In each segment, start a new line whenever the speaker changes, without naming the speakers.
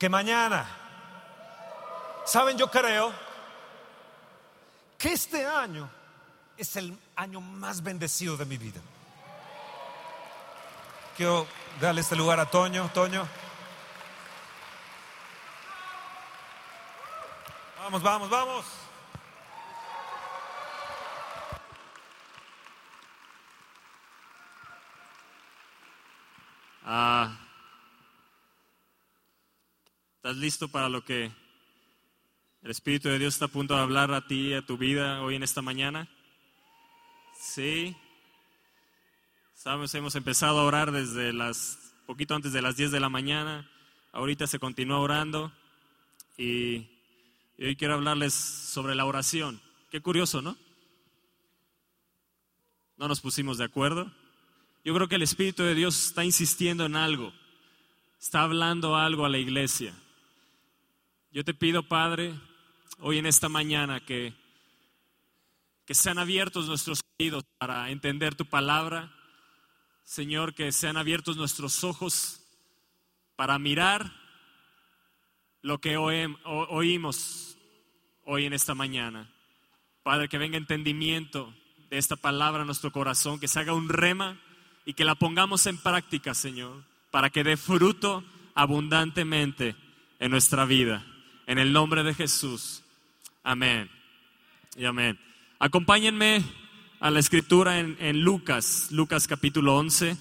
que mañana. Saben, yo creo que este año es el año más bendecido de mi vida. Quiero darle este lugar a Toño. Toño. Vamos, vamos, vamos.
Ah, ¿Estás listo para lo que el Espíritu de Dios está a punto de hablar a ti, a tu vida hoy en esta mañana? Sí. Sabes, hemos empezado a orar desde las, poquito antes de las 10 de la mañana. Ahorita se continúa orando y, y hoy quiero hablarles sobre la oración. Qué curioso, ¿no? No nos pusimos de acuerdo. Yo creo que el Espíritu de Dios está insistiendo en algo, está hablando algo a la iglesia. Yo te pido, Padre, hoy en esta mañana que, que sean abiertos nuestros oídos para entender tu palabra. Señor, que sean abiertos nuestros ojos para mirar lo que oímos hoy en esta mañana. Padre, que venga entendimiento de esta palabra a nuestro corazón, que se haga un rema y que la pongamos en práctica, Señor, para que dé fruto abundantemente en nuestra vida. En el nombre de Jesús. Amén. Y amén. Acompáñenme a la escritura en, en Lucas, Lucas capítulo 11.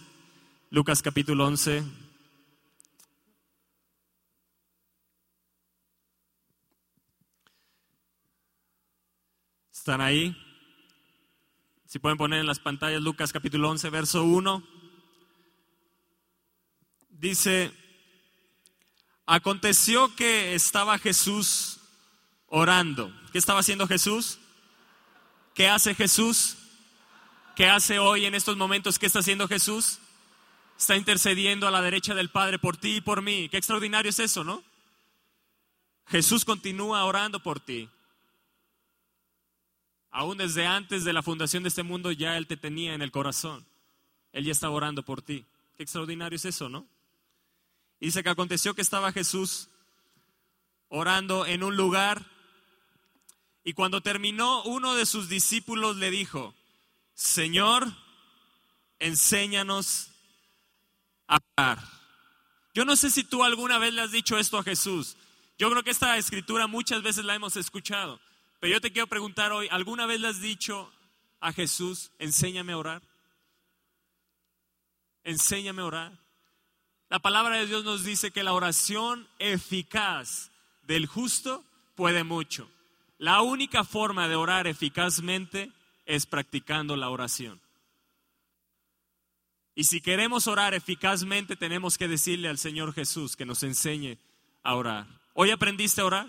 Lucas capítulo 11. ¿Están ahí? Si pueden poner en las pantallas Lucas capítulo 11, verso 1. Dice, aconteció que estaba Jesús orando. ¿Qué estaba haciendo Jesús? ¿Qué hace Jesús? ¿Qué hace hoy en estos momentos? ¿Qué está haciendo Jesús? Está intercediendo a la derecha del Padre por ti y por mí. Qué extraordinario es eso, ¿no? Jesús continúa orando por ti. Aún desde antes de la fundación de este mundo ya Él te tenía en el corazón. Él ya estaba orando por ti. Qué extraordinario es eso, ¿no? Dice que aconteció que estaba Jesús orando en un lugar y cuando terminó uno de sus discípulos le dijo, Señor, enséñanos a orar. Yo no sé si tú alguna vez le has dicho esto a Jesús. Yo creo que esta escritura muchas veces la hemos escuchado. Pero yo te quiero preguntar hoy, ¿alguna vez le has dicho a Jesús, enséñame a orar? Enséñame a orar. La palabra de Dios nos dice que la oración eficaz del justo puede mucho. La única forma de orar eficazmente es practicando la oración. Y si queremos orar eficazmente, tenemos que decirle al Señor Jesús que nos enseñe a orar. ¿Hoy aprendiste a orar?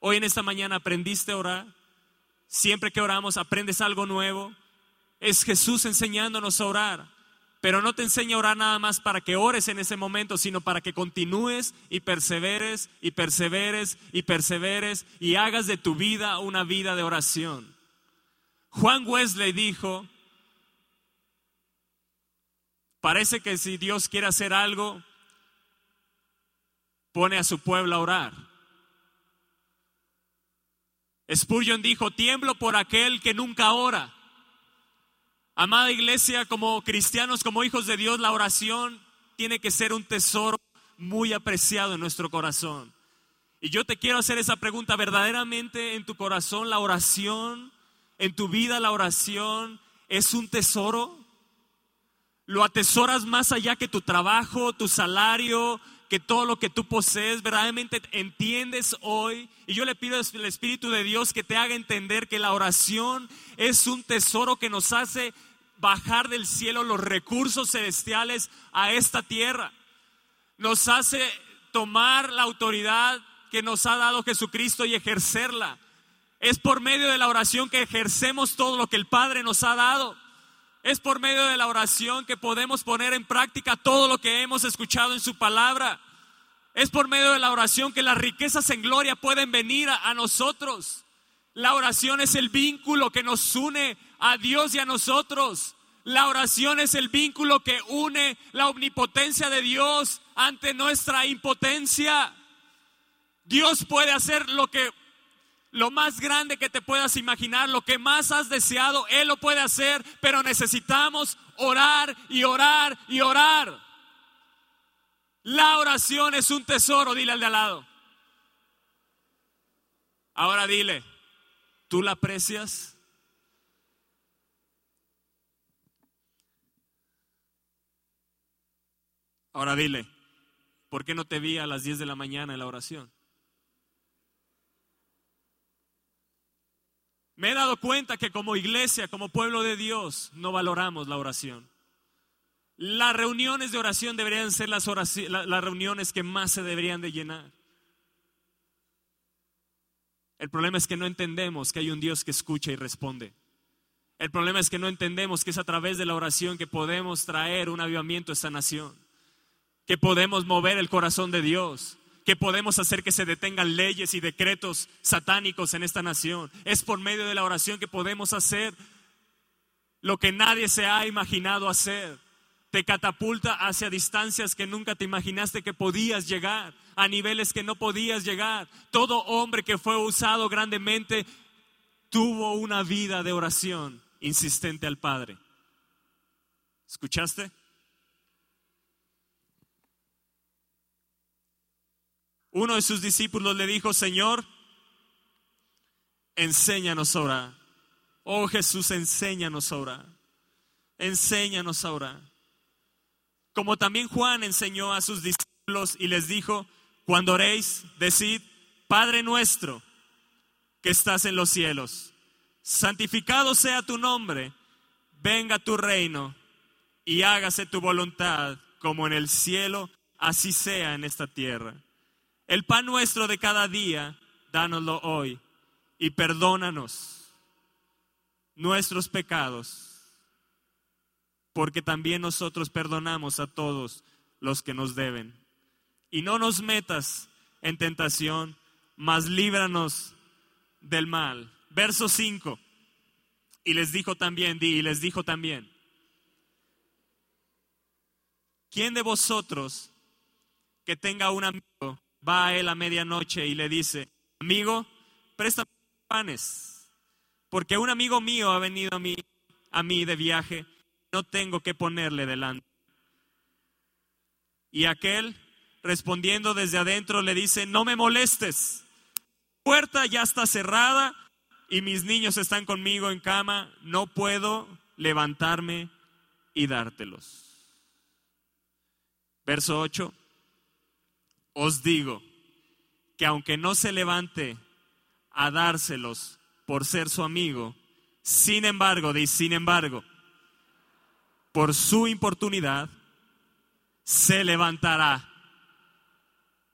Hoy en esta mañana aprendiste a orar. Siempre que oramos aprendes algo nuevo. Es Jesús enseñándonos a orar. Pero no te enseña a orar nada más para que ores en ese momento, sino para que continúes y perseveres y perseveres y perseveres y hagas de tu vida una vida de oración. Juan Wesley dijo, parece que si Dios quiere hacer algo, pone a su pueblo a orar. Spurgeon dijo, tiemblo por aquel que nunca ora. Amada iglesia, como cristianos, como hijos de Dios, la oración tiene que ser un tesoro muy apreciado en nuestro corazón. Y yo te quiero hacer esa pregunta, ¿verdaderamente en tu corazón la oración, en tu vida la oración es un tesoro? ¿Lo atesoras más allá que tu trabajo, tu salario, que todo lo que tú posees verdaderamente entiendes hoy. Y yo le pido al Espíritu de Dios que te haga entender que la oración es un tesoro que nos hace bajar del cielo los recursos celestiales a esta tierra. Nos hace tomar la autoridad que nos ha dado Jesucristo y ejercerla. Es por medio de la oración que ejercemos todo lo que el Padre nos ha dado. Es por medio de la oración que podemos poner en práctica todo lo que hemos escuchado en su palabra. Es por medio de la oración que las riquezas en gloria pueden venir a, nosotros. La oración es el vínculo que nos une a Dios y a nosotros. La oración es el vínculo que une la omnipotencia de Dios ante nuestra impotencia. Dios puede hacer lo que lo más grande que te puedas imaginar, lo que más has deseado, Él lo puede hacer, pero necesitamos orar y orar y orar. La oración es un tesoro, dile al de al lado. Ahora dile, ¿tú la aprecias? Ahora dile, ¿por qué no te vi a las 10 de la mañana en la oración? Me he dado cuenta que como iglesia, como pueblo de Dios, no valoramos la oración. Las reuniones de oración deberían ser las, las reuniones que más se deberían de llenar. El problema es que no entendemos que hay un Dios que escucha y responde. El problema es que no entendemos que es a través de la oración que podemos traer un avivamiento a esta nación, que podemos mover el corazón de Dios, que podemos hacer que se detengan leyes y decretos satánicos en esta nación. Es por medio de la oración que podemos hacer lo que nadie se ha imaginado hacer. Te catapulta hacia distancias que nunca te imaginaste que podías llegar, a niveles que no podías llegar. Todo hombre que fue usado grandemente tuvo una vida de oración insistente al Padre. ¿Escuchaste? Uno de sus discípulos le dijo, Señor, enséñanos a orar. Oh Jesús, enséñanos a orar. Enséñanos a orar. Como también Juan enseñó a sus discípulos y les dijo, cuando oréis, decid, Padre nuestro, que estás en los cielos, santificado sea tu nombre, venga tu reino y hágase tu voluntad como en el cielo, así sea en esta tierra. El pan nuestro de cada día, dánoslo hoy y perdónanos nuestros pecados, porque también nosotros perdonamos a todos los que nos deben. Y no nos metas en tentación, mas líbranos del mal. Verso 5. Y les dijo también, y les dijo también, ¿quién de vosotros que tenga un amigo va a él a medianoche y le dice, amigo, préstame panes, porque un amigo mío ha venido a mí, a mí de viaje, no tengo que ponerle delante. Y aquel, respondiendo desde adentro, le dice, no me molestes, la puerta ya está cerrada y mis niños están conmigo en cama, no puedo levantarme y dártelos. Verso 8 os digo que aunque no se levante a dárselos por ser su amigo, sin embargo, dice, sin embargo, por su importunidad, se levantará.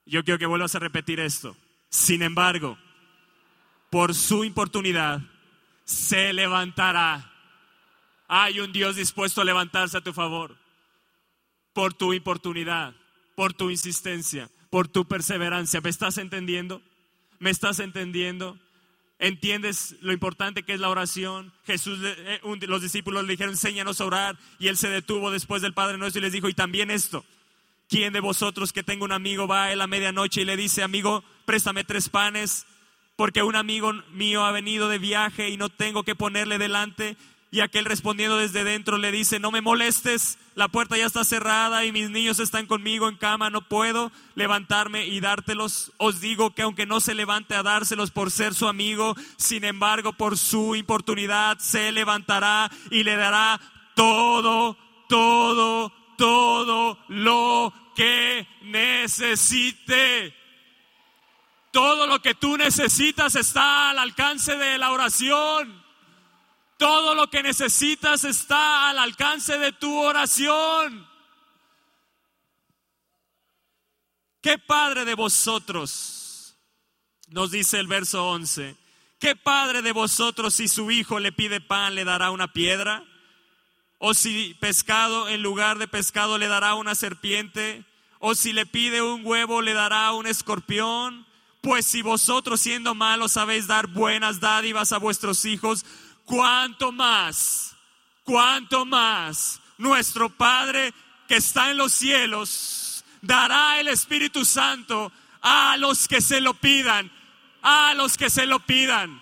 Yo quiero que vuelvas a repetir esto. Sin embargo, por su importunidad, se levantará. Hay un Dios dispuesto a levantarse a tu favor. Por tu importunidad, por tu insistencia, por tu perseverancia. ¿Me estás entendiendo? ¿Me estás entendiendo? ¿Entiendes lo importante que es la oración? Jesús, eh, los discípulos le dijeron, enséñanos a orar. Y él se detuvo después del Padre Nuestro y les dijo, y también esto. ¿Quién de vosotros que tenga un amigo va a él a medianoche y le dice, amigo, préstame tres panes, porque un amigo mío ha venido de viaje y no tengo que ponerle delante? Y aquel respondiendo desde dentro le dice, no me molestes, la puerta ya está cerrada y mis niños están conmigo en cama, no puedo levantarme y dártelos. Os digo que aunque no se levante a dárselos por ser su amigo, sin embargo por su importunidad se levantará y le dará todo, todo, todo lo que necesite. Todo lo que tú necesitas está al alcance de la oración. Todo lo que necesitas está al alcance de tu oración. ¿Qué padre de vosotros? Nos dice el verso 11. ¿Qué padre de vosotros si su hijo le pide pan le dará una piedra? ¿O si pescado en lugar de pescado le dará una serpiente? ¿O si le pide un huevo le dará un escorpión? Pues si vosotros siendo malos sabéis dar buenas dádivas a vuestros hijos, cuánto más, cuánto más nuestro Padre que está en los cielos dará el Espíritu Santo a los que se lo pidan, a los que se lo pidan.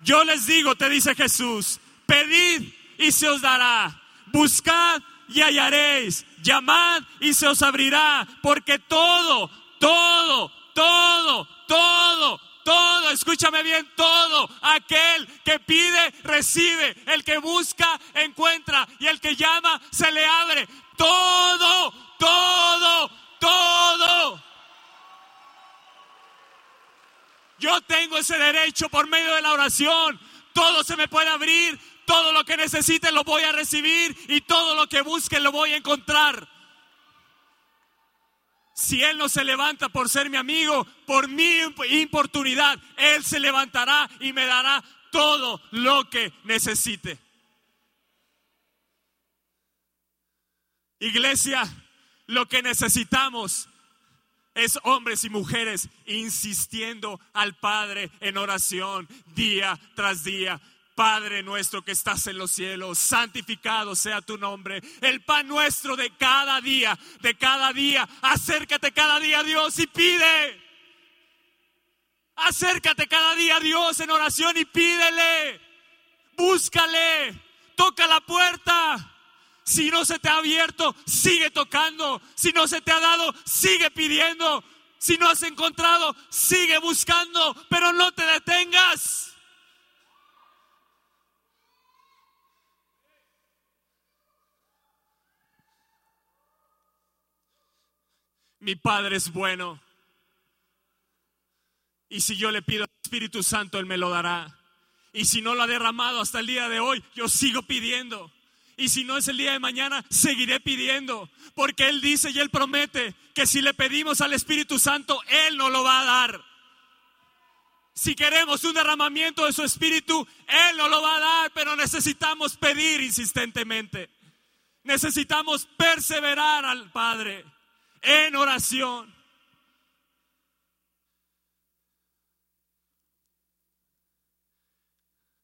Yo les digo, te dice Jesús, pedid y se os dará, buscad y hallaréis, llamad y se os abrirá, porque todo, todo, todo, todo, todo, escúchame bien, todo aquel que pide, recibe, el que busca, encuentra, y el que llama, se le abre. Todo, todo, todo. Yo tengo ese derecho por medio de la oración. Todo se me puede abrir, todo lo que necesite lo voy a recibir y todo lo que busque lo voy a encontrar. Si Él no se levanta por ser mi amigo, por mi importunidad, Él se levantará y me dará todo lo que necesite. Iglesia, lo que necesitamos es hombres y mujeres insistiendo al Padre en oración día tras día. Padre nuestro que estás en los cielos, santificado sea tu nombre. El pan nuestro de cada día, de cada día. Acércate cada día a Dios y pide. Acércate cada día a Dios en oración y pídele. Búscale. Toca la puerta. Si no se te ha abierto, sigue tocando. Si no se te ha dado, sigue pidiendo. Si no has encontrado, sigue buscando, pero no te detengas. Mi Padre es bueno. Y si yo le pido al Espíritu Santo, Él me lo dará. Y si no lo ha derramado hasta el día de hoy, yo sigo pidiendo. Y si no es el día de mañana, seguiré pidiendo. Porque Él dice y Él promete que si le pedimos al Espíritu Santo, Él nos lo va a dar. Si queremos un derramamiento de su Espíritu, Él nos lo va a dar, pero necesitamos pedir insistentemente. Necesitamos perseverar al Padre en oración.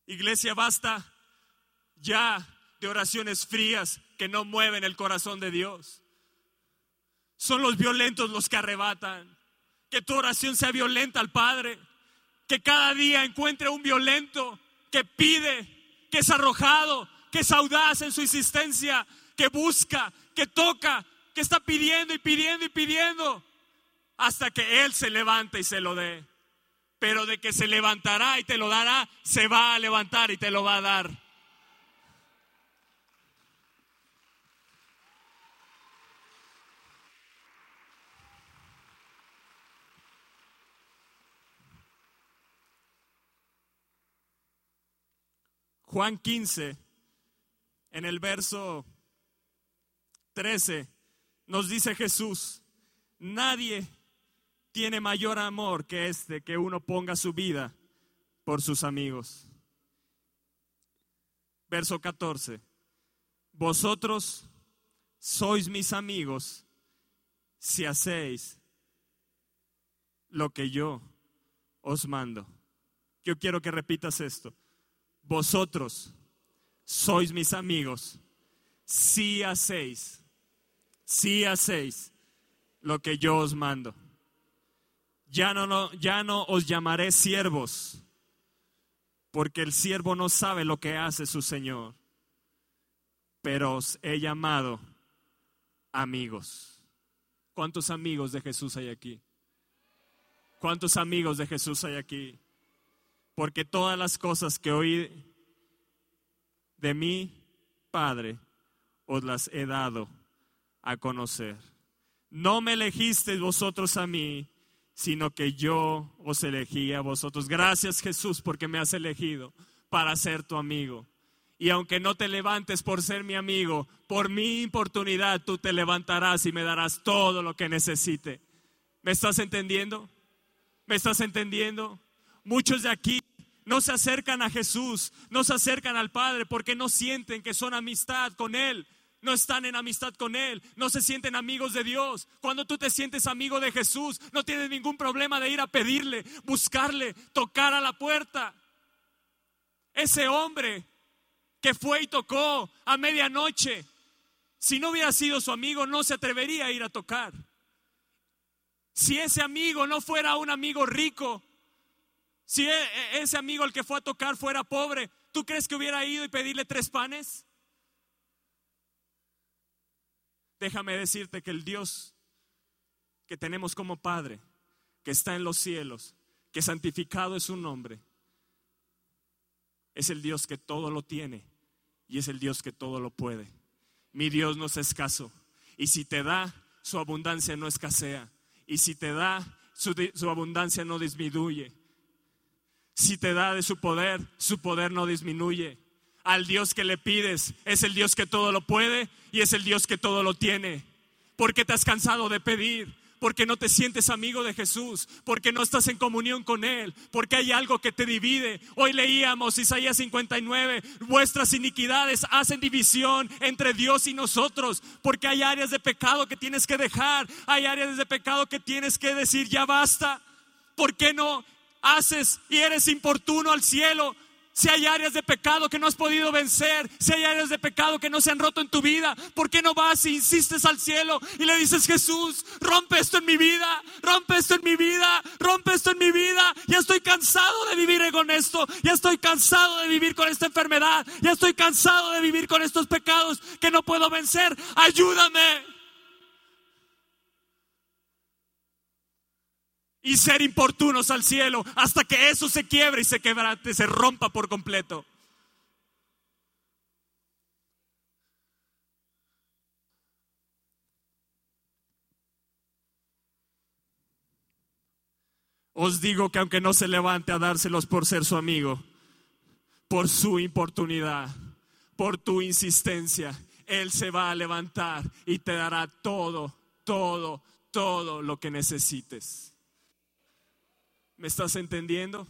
Iglesia, basta ya de oraciones frías que no mueven el corazón de Dios. Son los violentos los que arrebatan. Que tu oración sea violenta al Padre. Que cada día encuentre un violento que pide, que es arrojado, que es audaz en su insistencia, que busca, que toca, está pidiendo y pidiendo y pidiendo hasta que Él se levante y se lo dé. Pero de que se levantará y te lo dará, se va a levantar y te lo va a dar. Juan 15, en el verso 13 nos dice Jesús, nadie tiene mayor amor que este, que uno ponga su vida por sus amigos. Verso 14, vosotros sois mis amigos si hacéis lo que yo os mando. Yo quiero que repitas esto. Vosotros sois mis amigos si hacéis si hacéis lo que yo os mando. Ya no, ya no os llamaré siervos, porque el siervo no sabe lo que hace su Señor, pero os he llamado amigos. ¿Cuántos amigos de Jesús hay aquí? ¿Cuántos amigos de Jesús hay aquí? Porque todas las cosas que oí de mi Padre os las he dado a conocer. No me elegisteis vosotros a mí, sino que yo os elegí a vosotros. Gracias Jesús porque me has elegido para ser tu amigo. Y aunque no te levantes por ser mi amigo, por mi oportunidad tú te levantarás y me darás todo lo que necesite. ¿Me estás entendiendo? ¿Me estás entendiendo? Muchos de aquí no se acercan a Jesús, no se acercan al Padre porque no sienten que son amistad con Él no están en amistad con Él, no se sienten amigos de Dios. Cuando tú te sientes amigo de Jesús, no tienes ningún problema de ir a pedirle, buscarle, tocar a la puerta. Ese hombre que fue y tocó a medianoche, si no hubiera sido su amigo, no se atrevería a ir a tocar. Si ese amigo no fuera un amigo rico, si e, e, ese amigo el que fue a tocar fuera pobre, ¿tú crees que hubiera ido y pedirle tres panes? Déjame decirte que el Dios que tenemos como Padre, que está en los cielos, que santificado es su nombre, es el Dios que todo lo tiene y es el Dios que todo lo puede. Mi Dios no es escaso. Y si te da, su abundancia no escasea. Y si te da, su, abundancia no disminuye. Si te da de su poder, su poder no disminuye. Al Dios que le pides es el Dios que todo lo puede y es el Dios que todo lo tiene. ¿Por qué te has cansado de pedir? porque no te sientes amigo de Jesús, porque no estás en comunión con Él, porque hay algo que te divide. Hoy leíamos Isaías 59, vuestras iniquidades hacen división entre Dios y nosotros, porque hay áreas de pecado que tienes que dejar, hay áreas de pecado que tienes que decir, ya basta. ¿Por qué no haces y eres importuno al cielo? Si hay áreas de pecado que no has podido vencer, si hay áreas de pecado que no se han roto en tu vida, ¿por qué no vas y insistes al cielo y le dices, Jesús, rompe esto en mi vida, rompe esto en mi vida, rompe esto en mi vida? Ya estoy cansado de vivir con esto, ya estoy cansado de vivir con esta enfermedad, ya estoy cansado de vivir con estos pecados que no puedo vencer. Ayúdame. Y ser importunos al cielo hasta que eso se quiebre y se quebrante, se rompa por completo. Os digo que aunque no se levante a dárselos por ser su amigo, por su importunidad, por tu insistencia, Él se va a levantar y te dará todo, todo, todo lo que necesites. ¿Me estás entendiendo?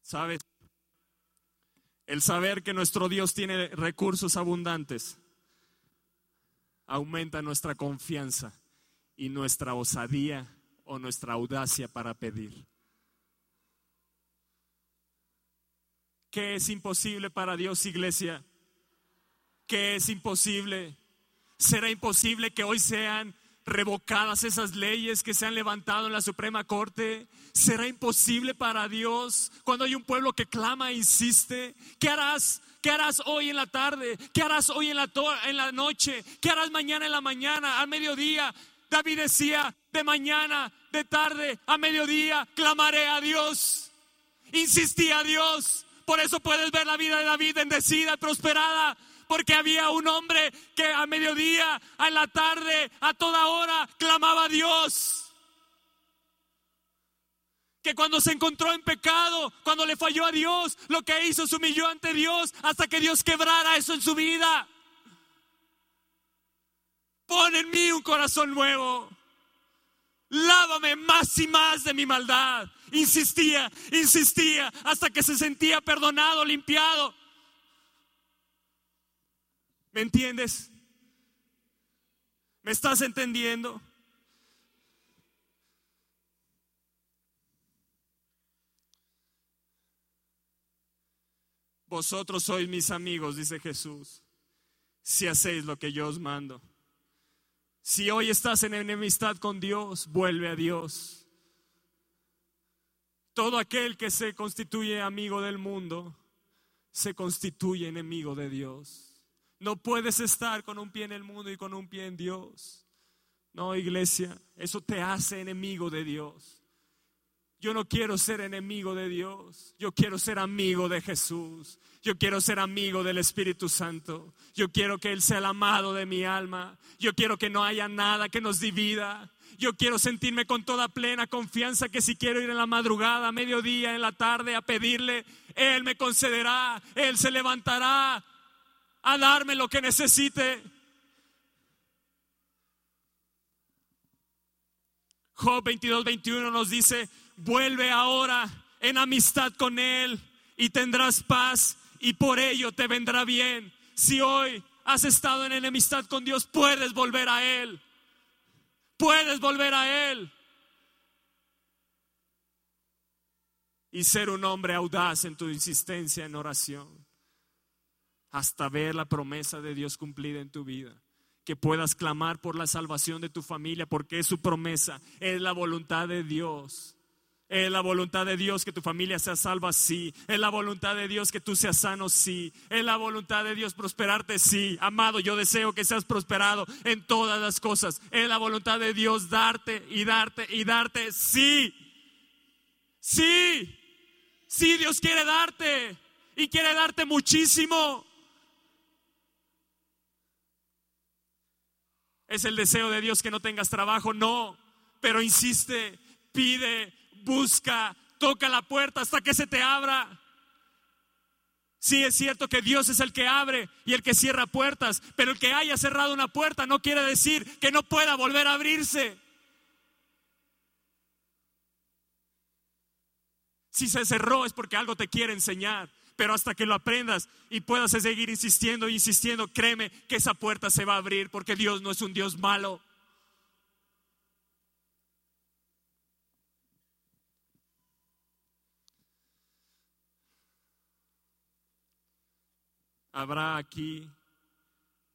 ¿Sabes? El saber que nuestro Dios tiene recursos abundantes aumenta nuestra confianza y nuestra osadía o nuestra audacia para pedir. ¿Qué es imposible para Dios, iglesia? Que es imposible. Será imposible que hoy sean revocadas esas leyes que se han levantado en la Suprema Corte. Será imposible para Dios cuando hay un pueblo que clama e insiste. ¿Qué harás? ¿Qué harás hoy en la tarde? ¿Qué harás hoy en la, en la noche? ¿Qué harás mañana en la mañana, al mediodía? David decía, de mañana, de tarde, a mediodía, clamaré a Dios. Insistí a Dios. Por eso puedes ver la vida de David bendecida, prosperada, porque había un hombre que a mediodía, a la tarde, a toda hora clamaba a Dios. Que cuando se encontró en pecado, cuando le falló a Dios, lo que hizo se humilló ante Dios hasta que Dios quebrara eso en su vida. Pon en mí un corazón nuevo. Lávame más y más de mi maldad. Insistía, insistía, hasta que se sentía perdonado, limpiado. ¿Me entiendes? ¿Me estás entendiendo? Vosotros sois mis amigos, dice Jesús, si hacéis lo que yo os mando. Si hoy estás en enemistad con Dios, vuelve a Dios. Todo aquel que se constituye amigo del mundo, se constituye enemigo de Dios. No puedes estar con un pie en el mundo y con un pie en Dios. No, iglesia, eso te hace enemigo de Dios. Yo no quiero ser enemigo de Dios. Yo quiero ser amigo de Jesús. Yo quiero ser amigo del Espíritu Santo. Yo quiero que Él sea el amado de mi alma. Yo quiero que no haya nada que nos divida. Yo quiero sentirme con toda plena confianza que si quiero ir en la madrugada, a mediodía, en la tarde a pedirle, Él me concederá, Él se levantará, a darme lo que necesite. Job 22, 21 nos dice, vuelve ahora en amistad con Él y tendrás paz y por ello te vendrá bien. Si hoy has estado en enemistad con Dios, puedes volver a Él. Puedes volver a Él. y ser un hombre audaz en tu insistencia en oración hasta ver la promesa de Dios cumplida en tu vida. Que puedas clamar por la salvación de tu familia, porque es su promesa, es la voluntad de Dios. Es la voluntad de Dios que tu familia sea salva, sí. Es la voluntad de Dios que tú seas sano, sí. Es la voluntad de Dios prosperarte, sí. Amado, yo deseo que seas prosperado en todas las cosas. Es la voluntad de Dios darte y darte y darte, sí. Sí. Sí, Dios quiere darte y quiere darte muchísimo. ¿Es el deseo de Dios que no tengas trabajo? No, pero insiste, pide, busca, toca la puerta hasta que se te abra. Sí, es cierto que Dios es el que abre y el que cierra puertas, pero el que haya cerrado una puerta no quiere decir que no pueda volver a abrirse. Si se cerró es porque algo te quiere enseñar pero hasta que lo aprendas y puedas seguir insistiendo e insistiendo, créeme que esa puerta se va a abrir porque Dios no es un Dios malo. Habrá aquí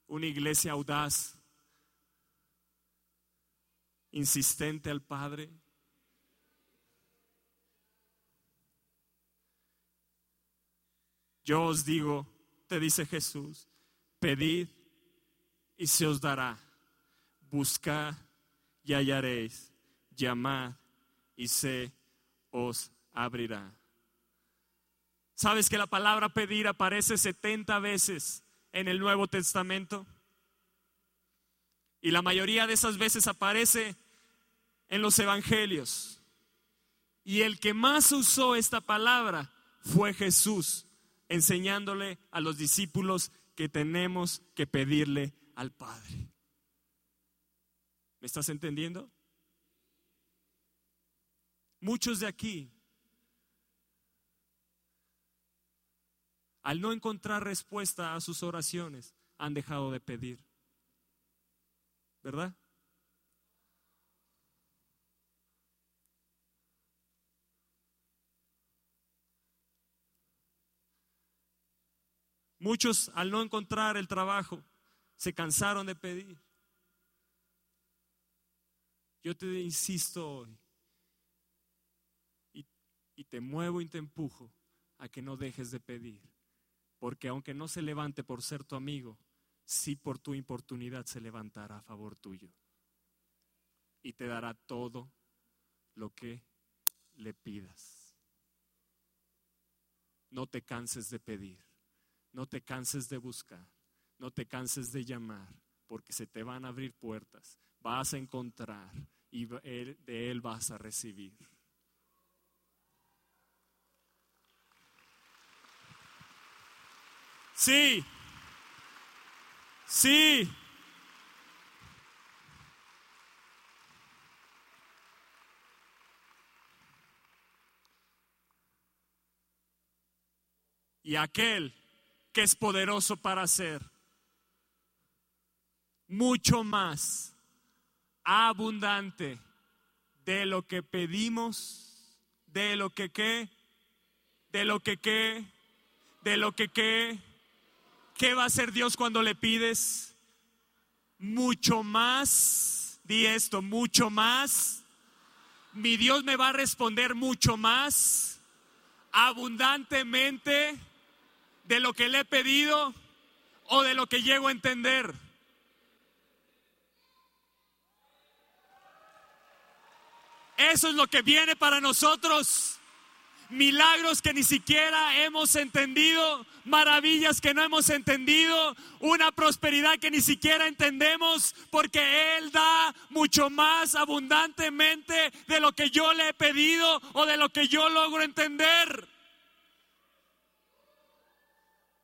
una iglesia audaz, insistente al Padre. Yo os digo, te dice Jesús, pedid y se os dará, buscad y hallaréis, llamad y se os abrirá. ¿Sabes que la palabra pedir aparece 70 veces en el Nuevo Testamento? Y la mayoría de esas veces aparece en los evangelios. Y el que más usó esta palabra fue Jesús enseñándole a los discípulos que tenemos que pedirle al Padre. ¿Me estás entendiendo? Muchos de aquí, al no encontrar respuesta a sus oraciones, han dejado de pedir. ¿Verdad? Muchos al no encontrar el trabajo se cansaron de pedir. Yo te insisto hoy y, te muevo y te empujo a que no dejes de pedir. Porque aunque no se levante por ser tu amigo, sí por tu importunidad se levantará a favor tuyo. Y te dará todo lo que le pidas. No te canses de pedir. No te canses de buscar, no te canses de llamar, porque se te van a abrir puertas, vas a encontrar y de Él vas a recibir. Sí, sí. Y aquel que es poderoso para hacer mucho más abundante de lo que pedimos, de lo que qué, de lo que qué, de lo que qué. ¿Qué va a hacer Dios cuando le pides? Mucho más, di esto, mucho más. Mi Dios me va a responder mucho más, abundantemente de lo que le he pedido o de lo que llego a entender. Eso es lo que viene para nosotros. Milagros que ni siquiera hemos entendido, maravillas que no hemos entendido, una prosperidad que ni siquiera entendemos, porque Él da mucho más abundantemente de lo que yo le he pedido o de lo que yo logro entender.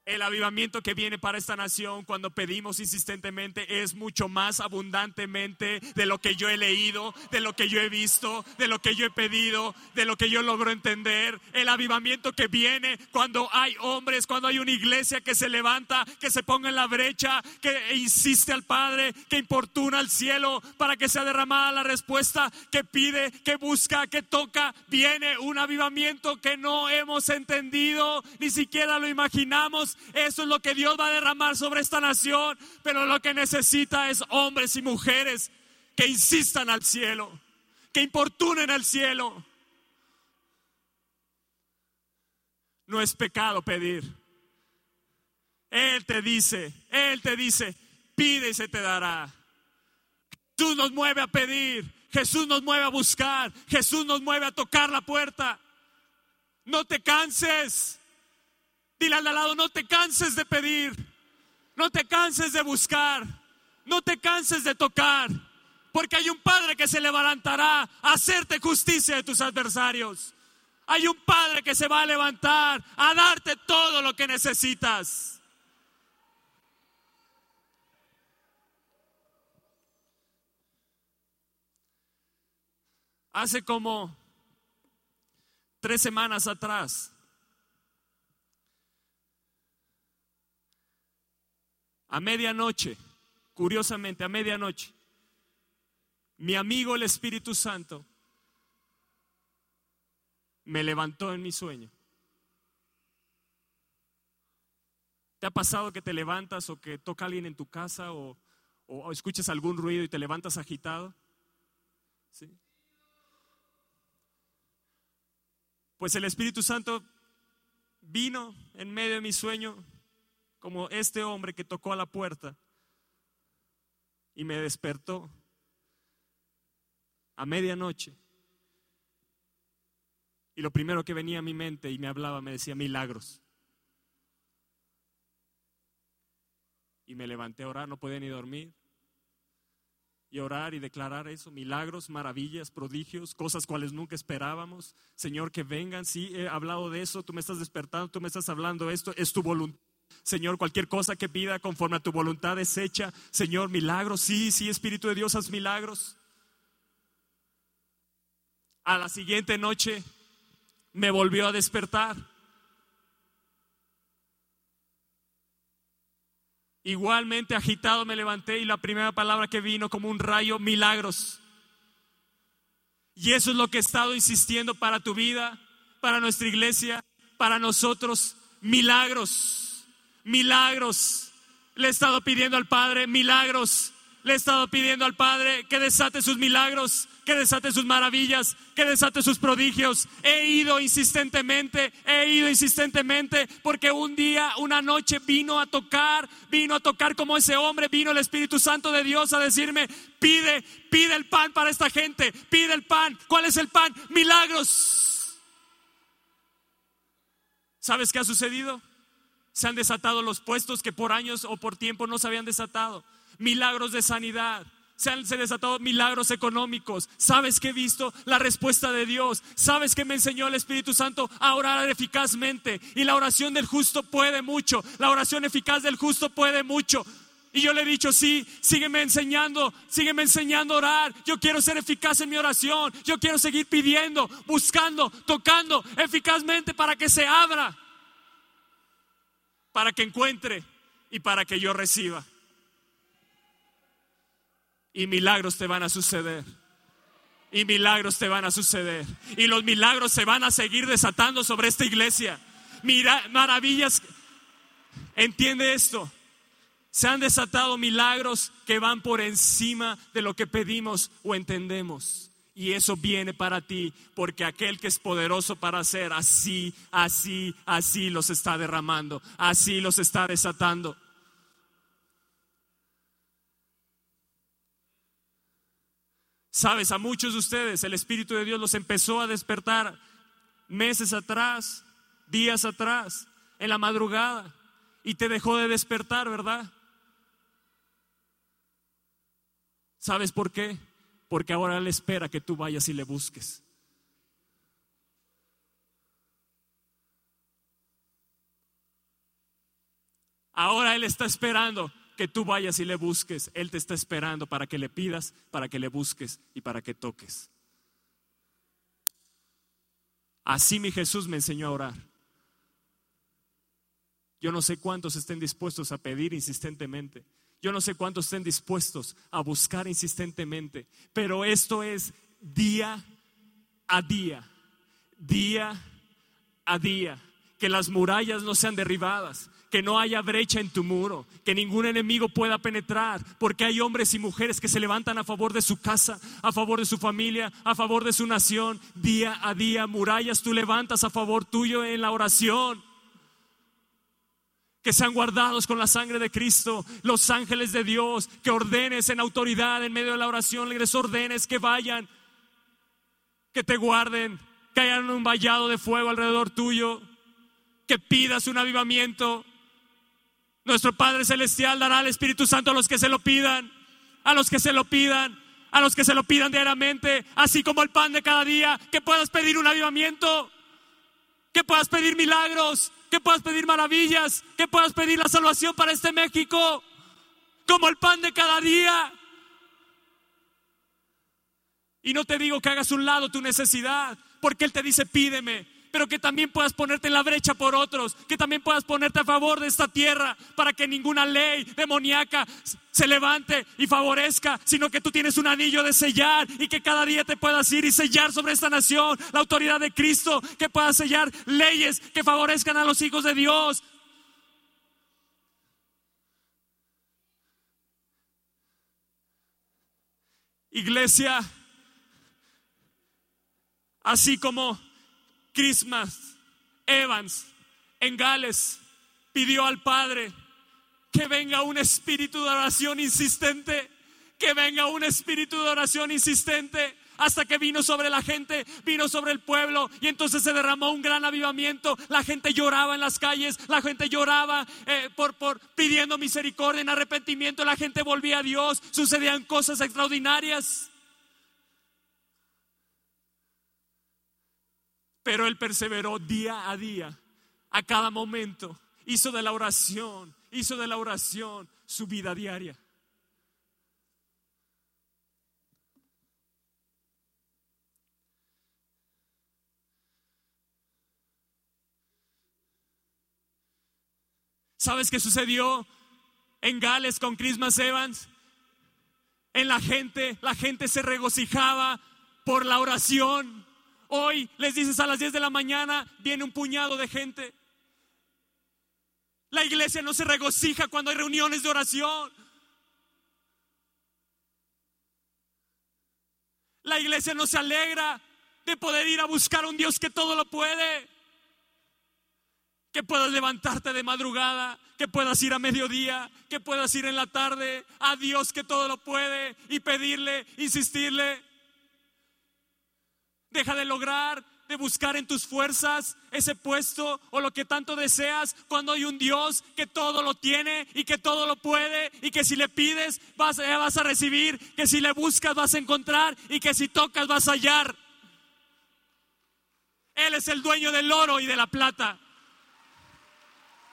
El avivamiento que viene para esta nación cuando pedimos insistentemente es mucho más abundantemente de lo que yo he leído, de lo que yo he visto, de lo que yo he pedido, de lo que yo logro entender. El avivamiento que viene cuando hay hombres, cuando hay una iglesia que se levanta, que se ponga en la brecha, que insiste al Padre, que importuna al cielo para que sea derramada la respuesta, que pide, que busca, que toca. Viene un avivamiento que no hemos entendido, ni siquiera lo imaginamos eso es lo que Dios va a derramar sobre esta nación. Pero lo que necesita es hombres y mujeres que insistan al cielo, que importunen al cielo. No es pecado pedir. Él te dice, Él te dice, pide y se te dará. Jesús nos mueve a pedir, Jesús nos mueve a buscar, Jesús nos mueve a tocar la puerta. No te canses. Dile al lado, no te canses de pedir, no te canses de buscar, no te canses de tocar, porque hay un Padre que se levantará a hacerte justicia de tus adversarios. Hay un Padre que se va a levantar a darte todo lo que necesitas. Hace como tres semanas atrás, a medianoche, curiosamente, a medianoche, mi amigo el Espíritu Santo me levantó en mi sueño. ¿Te ha pasado que te levantas o que toca alguien en tu casa o, o escuchas algún ruido y te levantas agitado? ¿Sí? Pues el Espíritu Santo vino en medio de mi sueño como este hombre que tocó a la puerta y me despertó a medianoche. Y lo primero que venía a mi mente y me hablaba, me decía milagros. Y me levanté a orar, no podía ni dormir. Y orar y declarar eso, milagros, maravillas, prodigios, cosas cuales nunca esperábamos. Señor, que vengan, sí, he hablado de eso, tú me estás despertando, tú me estás hablando de esto, es tu voluntad. Señor, cualquier cosa que pida conforme a tu voluntad es hecha. Señor, milagros. Sí, sí, Espíritu de Dios, haz milagros. A la siguiente noche me volvió a despertar. Igualmente agitado me levanté y la primera palabra que vino como un rayo, milagros. Y eso es lo que he estado insistiendo para tu vida, para nuestra iglesia, para nosotros, milagros milagros. Le he estado pidiendo al Padre milagros. Le he estado pidiendo al Padre que desate sus milagros, que desate sus maravillas, que desate sus prodigios. He ido insistentemente, he ido insistentemente, porque un día, una noche vino a tocar, vino a tocar como ese hombre, vino el Espíritu Santo de Dios a decirme, pide, pide el pan para esta gente, pide el pan. ¿Cuál es el pan? Milagros. ¿Sabes qué ha sucedido? Se han desatado los puestos que por años o por tiempo no se habían desatado. Milagros de sanidad. Se han desatado milagros económicos. ¿Sabes que he visto? La respuesta de Dios. ¿Sabes que me enseñó el Espíritu Santo a orar eficazmente? Y la oración del justo puede mucho. La oración eficaz del justo puede mucho. Y yo le he dicho, sí, sígueme enseñando, sígueme enseñando a orar. Yo quiero ser eficaz en mi oración. Yo quiero seguir pidiendo, buscando, tocando eficazmente para que se abra para que encuentre y para que yo reciba. Y milagros te van a suceder. Y milagros te van a suceder. Y los milagros se van a seguir desatando sobre esta iglesia. Mira, maravillas. Entiende esto. Se han desatado milagros que van por encima de lo que pedimos o entendemos. Y eso viene para ti, porque aquel que es poderoso para hacer así, así, así los está derramando, así los está desatando. Sabes, a muchos de ustedes el Espíritu de Dios los empezó a despertar meses atrás, días atrás, en la madrugada, y te dejó de despertar, ¿verdad? ¿Sabes por qué? Porque ahora Él espera que tú vayas y le busques. Ahora Él está esperando que tú vayas y le busques. Él te está esperando para que le pidas, para que le busques y para que toques. Así mi Jesús me enseñó a orar. Yo no sé cuántos estén dispuestos a pedir insistentemente. Yo no sé cuántos estén dispuestos a buscar insistentemente. Pero esto es día a día, día a día. Que las murallas no sean derribadas, que no haya brecha en tu muro, que ningún enemigo pueda penetrar, porque hay hombres y mujeres que se levantan a favor de su casa, a favor de su familia, a favor de su nación, día a día, murallas tú levantas a favor tuyo en la oración. Que sean guardados con la sangre de Cristo, los ángeles de Dios, que ordenes en autoridad en medio de la oración, les ordenes que vayan, que te guarden, que hayan un vallado de fuego alrededor tuyo, que pidas un avivamiento, nuestro Padre Celestial dará al Espíritu Santo a los que se lo pidan, a los que se lo pidan, a los que se lo pidan diariamente, así como el pan de cada día, que puedas pedir un avivamiento, que puedas pedir milagros, que puedas pedir maravillas, que puedas pedir la salvación para este México, como el pan de cada día. Y no te digo que hagas un lado tu necesidad, porque Él te dice, pídeme, pero que también puedas ponerte en la brecha por otros, que también puedas ponerte a favor de esta tierra para que ninguna ley demoníaca se levante y favorezca, sino que tú tienes un anillo de sellar y que cada día te puedas ir y sellar sobre esta nación la autoridad de Cristo, que puedas sellar leyes que favorezcan a los hijos de Dios. Iglesia, así como Christmas, Evans, en Gales, pidió al Padre que venga un espíritu de oración insistente, que venga un espíritu de oración insistente. Hasta que vino sobre la gente, vino sobre el pueblo y entonces se derramó un gran avivamiento. La gente lloraba en las calles, la gente lloraba eh, por, por pidiendo misericordia, en arrepentimiento. La gente volvía a Dios, sucedían cosas extraordinarias. Pero él perseveró día a día, a cada momento. Hizo de la oración, hizo de la oración su vida diaria. ¿Sabes qué sucedió en Gales con Christmas Evans? En la gente, la gente se regocijaba por la oración. Hoy les dices a las 10 de la mañana, viene un puñado de gente. La iglesia no se regocija cuando hay reuniones de oración. La iglesia no se alegra de poder ir a buscar a un Dios que todo lo puede. Que puedas levantarte de madrugada, que puedas ir a mediodía, que puedas ir en la tarde a Dios que todo lo puede y pedirle, insistirle. Deja de lograr, de buscar en tus fuerzas ese puesto o lo que tanto deseas cuando hay un Dios que todo lo tiene y que todo lo puede y que si le pides vas, eh, vas a recibir, que si le buscas vas a encontrar y que si tocas vas a hallar. Él es el dueño del oro y de la plata.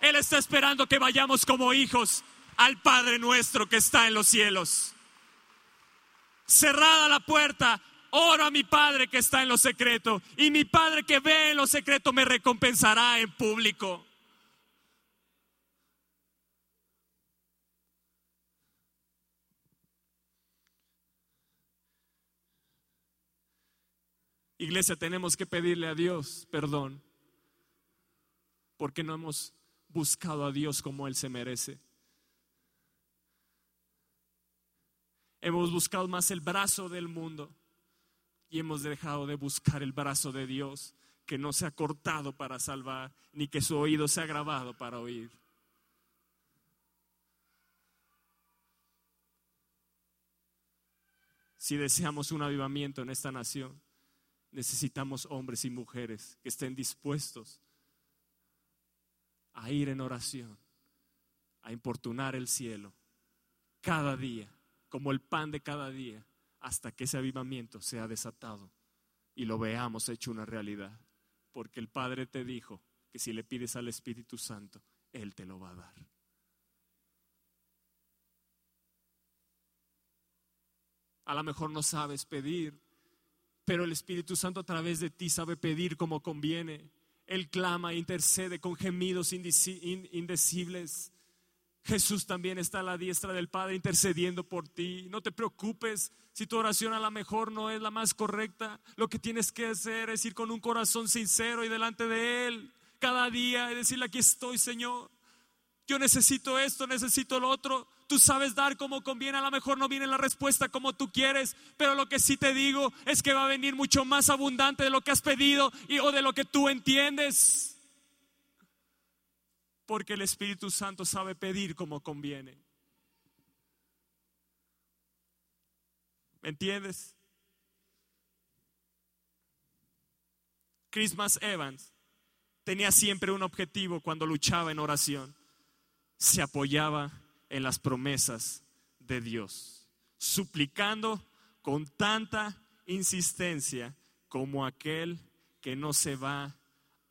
Él está esperando que vayamos como hijos al Padre nuestro que está en los cielos. Cerrada la puerta, oro a mi Padre que está en lo secreto y mi Padre que ve en lo secreto me recompensará en público. Iglesia, tenemos que pedirle a Dios perdón porque no hemos buscado a Dios como Él se merece. Hemos buscado más el brazo del mundo y hemos dejado de buscar el brazo de Dios que no se ha cortado para salvar, ni que su oído se ha grabado para oír. Si deseamos un avivamiento en esta nación, necesitamos hombres y mujeres que estén dispuestos a ir en oración, a importunar el cielo cada día, como el pan de cada día, hasta que ese avivamiento sea desatado y lo veamos hecho una realidad. Porque el Padre te dijo que si le pides al Espíritu Santo, Él te lo va a dar. A lo mejor no sabes pedir, pero el Espíritu Santo a través de ti sabe pedir como conviene. Él clama, intercede con gemidos indecibles Jesús también está a la diestra del Padre intercediendo por ti. No te preocupes si tu oración a lo mejor no es la más correcta. Lo que tienes que hacer es ir con un corazón sincero y delante de Él cada día y decirle, aquí estoy, Señor. Yo necesito esto, necesito lo otro. Tú sabes dar como conviene, a lo mejor no viene la respuesta como tú quieres, pero lo que sí te digo es que va a venir mucho más abundante de lo que has pedido y, o de lo que tú entiendes. Porque el Espíritu Santo sabe pedir como conviene. ¿Me entiendes? Christmas Evans tenía siempre un objetivo cuando luchaba en oración. Se apoyaba en las promesas de Dios, suplicando con tanta insistencia como aquel que no se va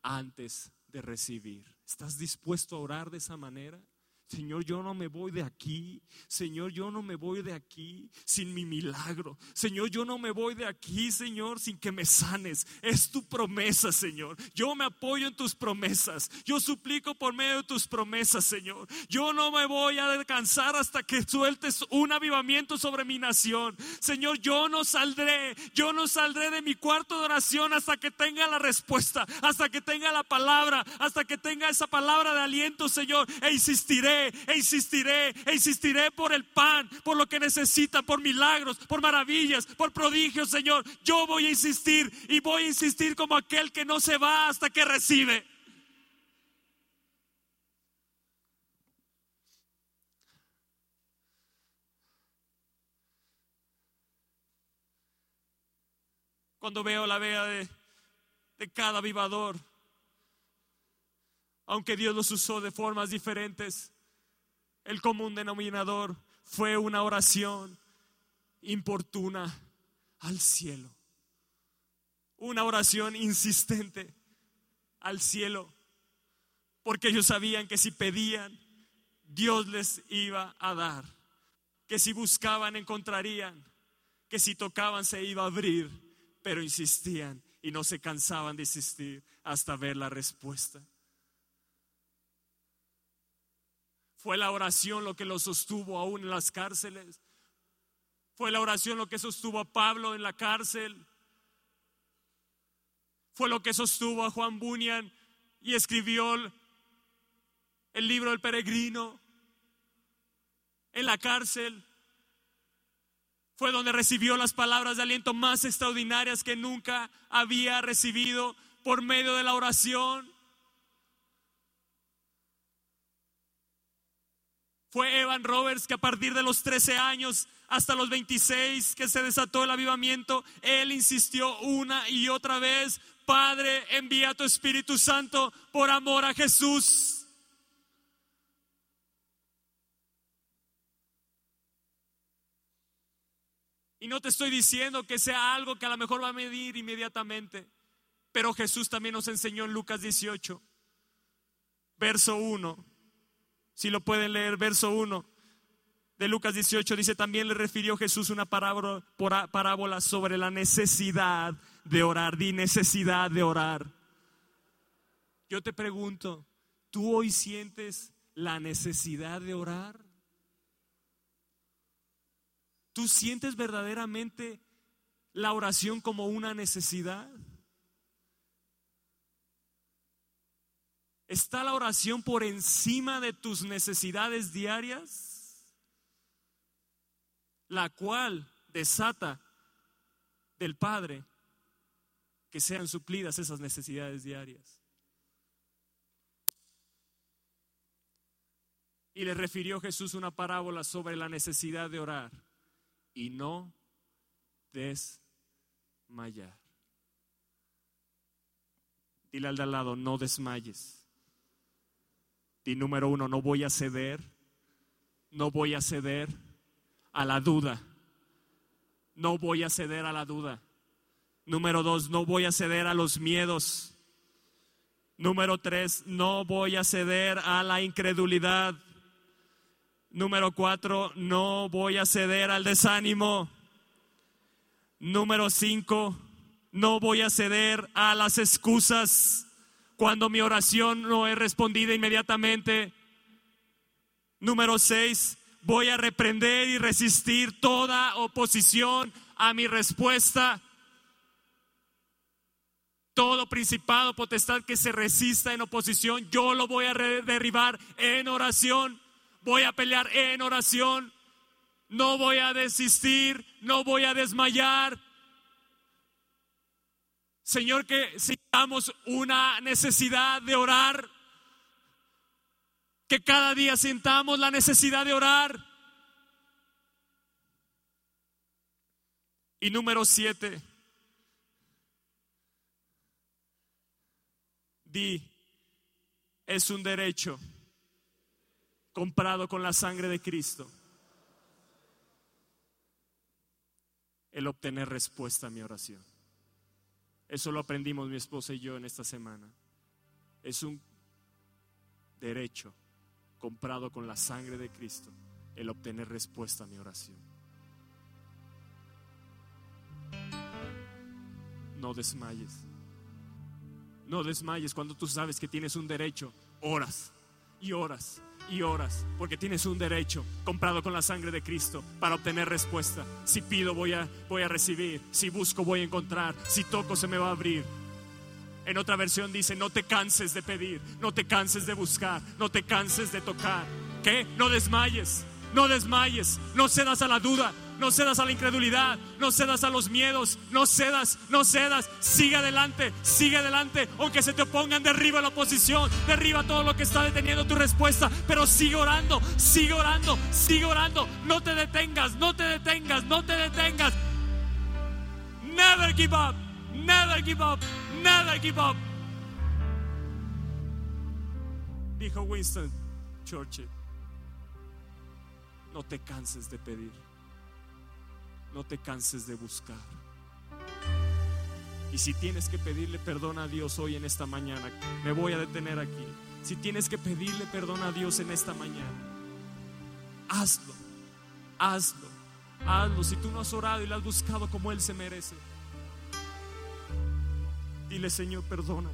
antes de recibir. ¿Estás dispuesto a orar de esa manera? Señor, yo no me voy de aquí. Señor, yo no me voy de aquí sin mi milagro. Señor, yo no me voy de aquí, Señor, sin que me sanes. Es tu promesa, Señor. Yo me apoyo en tus promesas. Yo suplico por medio de tus promesas, Señor. Yo no me voy a descansar hasta que sueltes un avivamiento sobre mi nación. Señor, yo no saldré. Yo no saldré de mi cuarto de oración hasta que tenga la respuesta, hasta que tenga la palabra, hasta que tenga esa palabra de aliento, Señor. E insistiré e insistiré, e insistiré por el pan, por lo que necesita, por milagros, por maravillas, por prodigios, Señor. Yo voy a insistir y voy a insistir como aquel que no se va hasta que recibe. Cuando veo la vea de, de cada vivador, aunque Dios los usó de formas diferentes, el común denominador fue una oración importuna al cielo. Una oración insistente al cielo. Porque ellos sabían que si pedían, Dios les iba a dar. Que si buscaban, encontrarían. Que si tocaban, se iba a abrir. Pero insistían y no se cansaban de insistir hasta ver la respuesta. Fue la oración lo que lo sostuvo aún en las cárceles. Fue la oración lo que sostuvo a Pablo en la cárcel. Fue lo que sostuvo a Juan Bunyan y escribió el libro del peregrino en la cárcel. Fue donde recibió las palabras de aliento más extraordinarias que nunca había recibido por medio de la oración. Fue Evan Roberts que a partir de los 13 años hasta los 26 que se desató el avivamiento, él insistió una y otra vez, Padre, envía tu Espíritu Santo por amor a Jesús. Y no te estoy diciendo que sea algo que a lo mejor va a medir inmediatamente, pero Jesús también nos enseñó en Lucas 18, verso 1 si lo pueden leer, verso 1 de Lucas 18 dice, también le refirió Jesús una parábola, parábola sobre la necesidad de orar. Di necesidad de orar. Yo te pregunto, ¿tú hoy sientes la necesidad de orar? ¿Tú sientes verdaderamente la oración como una necesidad? ¿Está la oración por encima de tus necesidades diarias? La cual desata del Padre que sean suplidas esas necesidades diarias. Y le refirió Jesús una parábola sobre la necesidad de orar y no desmayar. Dile al de al lado, no desmayes. Y número uno, no voy a ceder, no voy a ceder a la duda. No voy a ceder a la duda. Número dos, no voy a ceder a los miedos. Número tres, no voy a ceder a la incredulidad. Número cuatro, no voy a ceder al desánimo. Número cinco, no voy a ceder a las excusas cuando mi oración no es respondida inmediatamente. Número seis, voy a reprender y resistir toda oposición a mi respuesta. Todo principado, potestad que se resista en oposición, yo lo voy a derribar en oración. Voy a pelear en oración no voy a desistir, no voy a desmayar. Señor, que sintamos una necesidad de orar, que cada día sintamos la necesidad de orar. Y número siete, di, es un derecho comprado con la sangre de Cristo. el obtener respuesta a mi oración. Eso lo aprendimos mi esposa y yo en esta semana. Es un derecho comprado con la sangre de Cristo el obtener respuesta a mi oración. No desmayes. No desmayes cuando tú sabes que tienes un derecho. Horas y horas y horas, porque tienes un derecho comprado con la sangre de Cristo para obtener respuesta. Si pido voy a, voy a recibir, si busco voy a encontrar, si toco se me va a abrir. En otra versión dice, no te canses de pedir, no te canses de buscar, no te canses de tocar. ¿Qué? No desmayes, no desmayes, no cedas a la duda, no cedas a la incredulidad, no cedas a los miedos, no cedas, no cedas, sigue adelante, sigue adelante, aunque se te opongan, derriba la oposición, derriba todo lo que está deteniendo tu respuesta, pero sigue orando, sigue orando, sigue orando, no te detengas, no te detengas, no te detengas. Never give up, never give up, never give up. Dijo Winston Churchill, no te canses de pedir no te canses de buscar. Y si tienes que pedirle perdón a Dios hoy en esta mañana, me voy a detener aquí. Si tienes que pedirle perdón a Dios en esta mañana, hazlo, hazlo, hazlo. Si tú no has orado y lo has buscado como Él se merece, dile Señor, perdóname,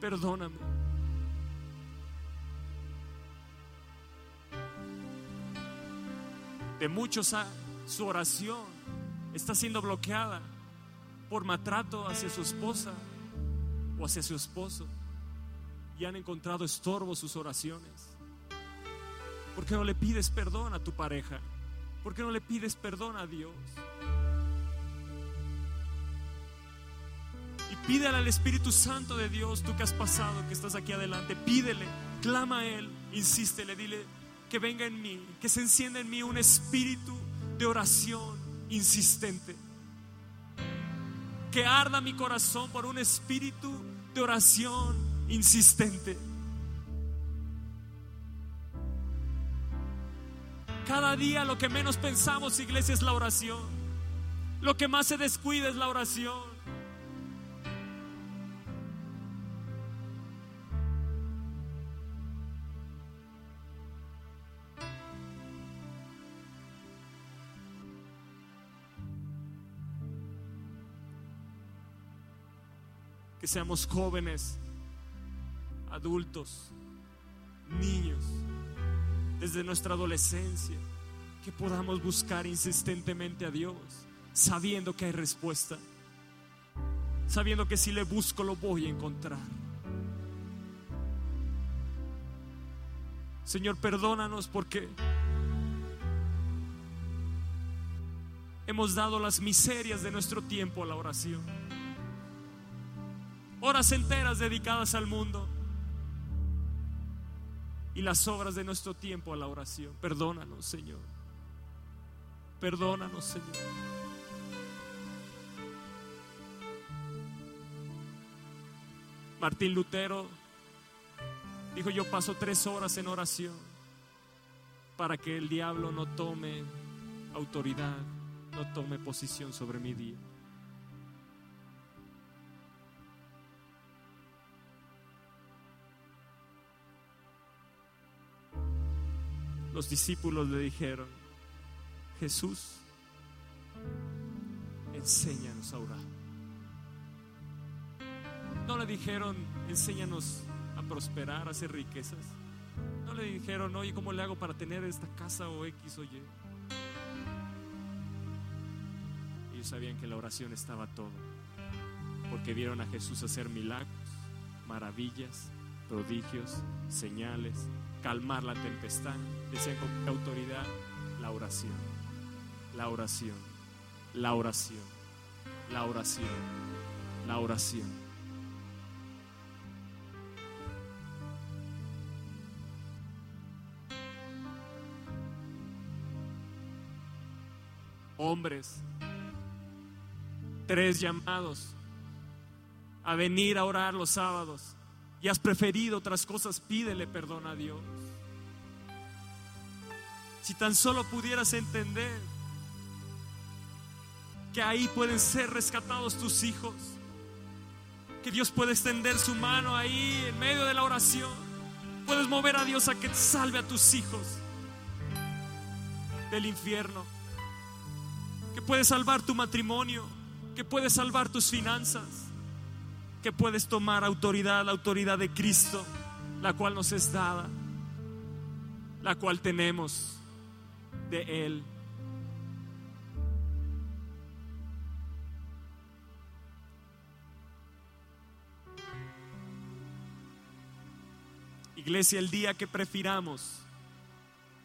perdóname. De muchos su oración está siendo bloqueada por maltrato hacia su esposa o hacia su esposo y han encontrado estorbo sus oraciones. ¿Por qué no le pides perdón a tu pareja? ¿Por qué no le pides perdón a Dios? Y pídele al Espíritu Santo de Dios, tú que has pasado, que estás aquí adelante, pídele, clama a Él, insístele, dile que venga en mí, que se encienda en mí un espíritu de oración insistente. Que arda mi corazón por un espíritu de oración insistente. Cada día lo que menos pensamos, iglesia, es la oración. Lo que más se descuida es la oración. Seamos jóvenes, adultos, niños, desde nuestra adolescencia, que podamos buscar insistentemente a Dios, sabiendo que hay respuesta, sabiendo que si le busco lo voy a encontrar. Señor, perdónanos porque hemos dado las miserias de nuestro tiempo a la oración horas enteras dedicadas al mundo y las obras de nuestro tiempo a la oración. Perdónanos, Señor. Perdónanos, Señor. Martín Lutero dijo, yo paso tres horas en oración para que el diablo no tome autoridad, no tome posición sobre mi día. Los discípulos le dijeron, Jesús, enséñanos a orar. No le dijeron, enséñanos a prosperar, a hacer riquezas. No le dijeron, oye, ¿cómo le hago para tener esta casa o X o Y? Ellos sabían que la oración estaba todo, porque vieron a Jesús hacer milagros, maravillas, prodigios, señales, calmar la tempestad. Decían con autoridad la oración, la oración, la oración, la oración, la oración. hombres, tres llamados a venir a orar los sábados y has preferido otras cosas, pídele perdón a Dios. Si tan solo pudieras entender que ahí pueden ser rescatados tus hijos, que Dios puede extender su mano ahí en medio de la oración, puedes mover a Dios a que salve a tus hijos del infierno que puedes salvar tu matrimonio, que puedes salvar tus finanzas, que puedes tomar autoridad, la autoridad de Cristo, la cual nos es dada, la cual tenemos de Él. Iglesia, el día que prefiramos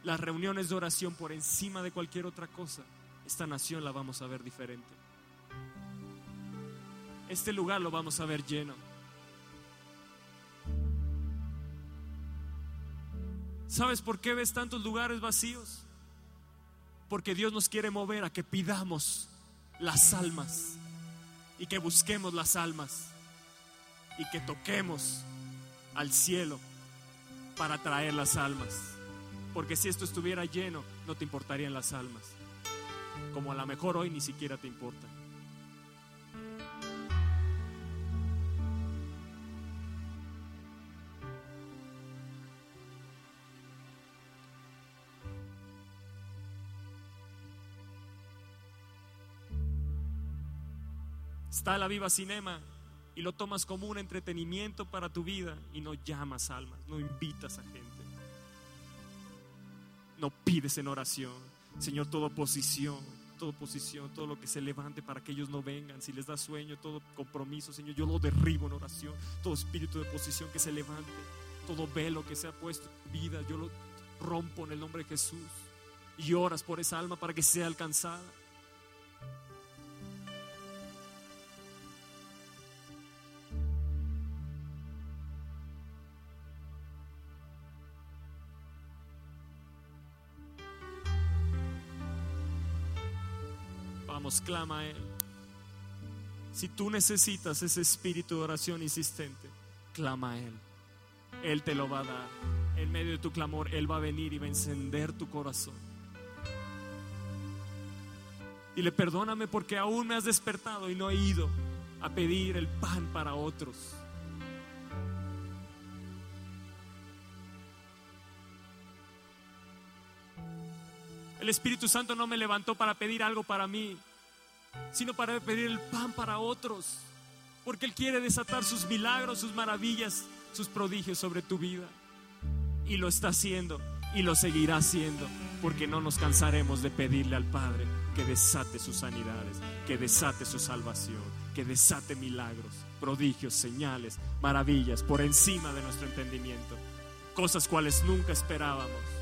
las reuniones de oración por encima de cualquier otra cosa, esta nación la vamos a ver diferente. Este lugar lo vamos a ver lleno. ¿Sabes por qué ves tantos lugares vacíos? Porque Dios nos quiere mover a que pidamos las almas y que busquemos las almas y que toquemos al cielo para traer las almas. Porque si esto estuviera lleno, no te importarían las almas como a lo mejor hoy ni siquiera te importa. Está la Viva Cinema y lo tomas como un entretenimiento para tu vida y no llamas almas, no invitas a gente, no pides en oración, Señor, toda oposición, toda oposición, todo lo que se levante para que ellos no vengan, si les da sueño, todo compromiso, Señor, yo lo derribo en oración, todo espíritu de oposición que se levante, todo velo que se ha puesto en vida, yo lo rompo en el nombre de Jesús. Y oras por esa alma para que sea alcanzada. Clama a Él. Si tú necesitas ese espíritu de oración insistente, clama a Él. Él te lo va a dar. En medio de tu clamor, Él va a venir y va a encender tu corazón. Y le perdóname porque aún me has despertado y no he ido a pedir el pan para otros. El Espíritu Santo no me levantó para pedir algo para mí sino para pedir el pan para otros, porque Él quiere desatar sus milagros, sus maravillas, sus prodigios sobre tu vida. Y lo está haciendo y lo seguirá haciendo, porque no nos cansaremos de pedirle al Padre que desate sus sanidades, que desate su salvación, que desate milagros, prodigios, señales, maravillas por encima de nuestro entendimiento, cosas cuales nunca esperábamos.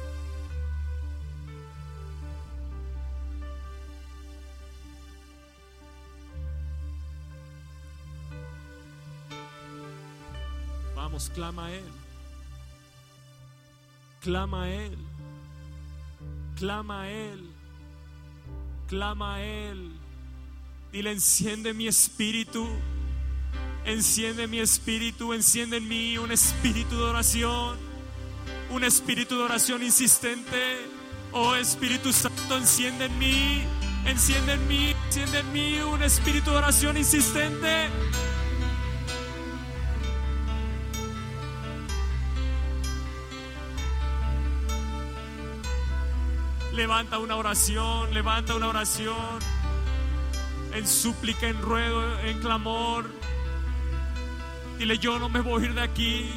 Clama a Él. Clama a Él. Clama a Él. Clama a Él. Dile, enciende mi espíritu. Enciende mi espíritu. Enciende en mí un espíritu de oración. Un espíritu de oración insistente. Oh Espíritu Santo, enciende en mí. Enciende en mí. Enciende en mí un espíritu de oración insistente. Levanta una oración, levanta una oración. en súplica, en ruedo, en clamor. Dile, yo no me voy a ir de aquí.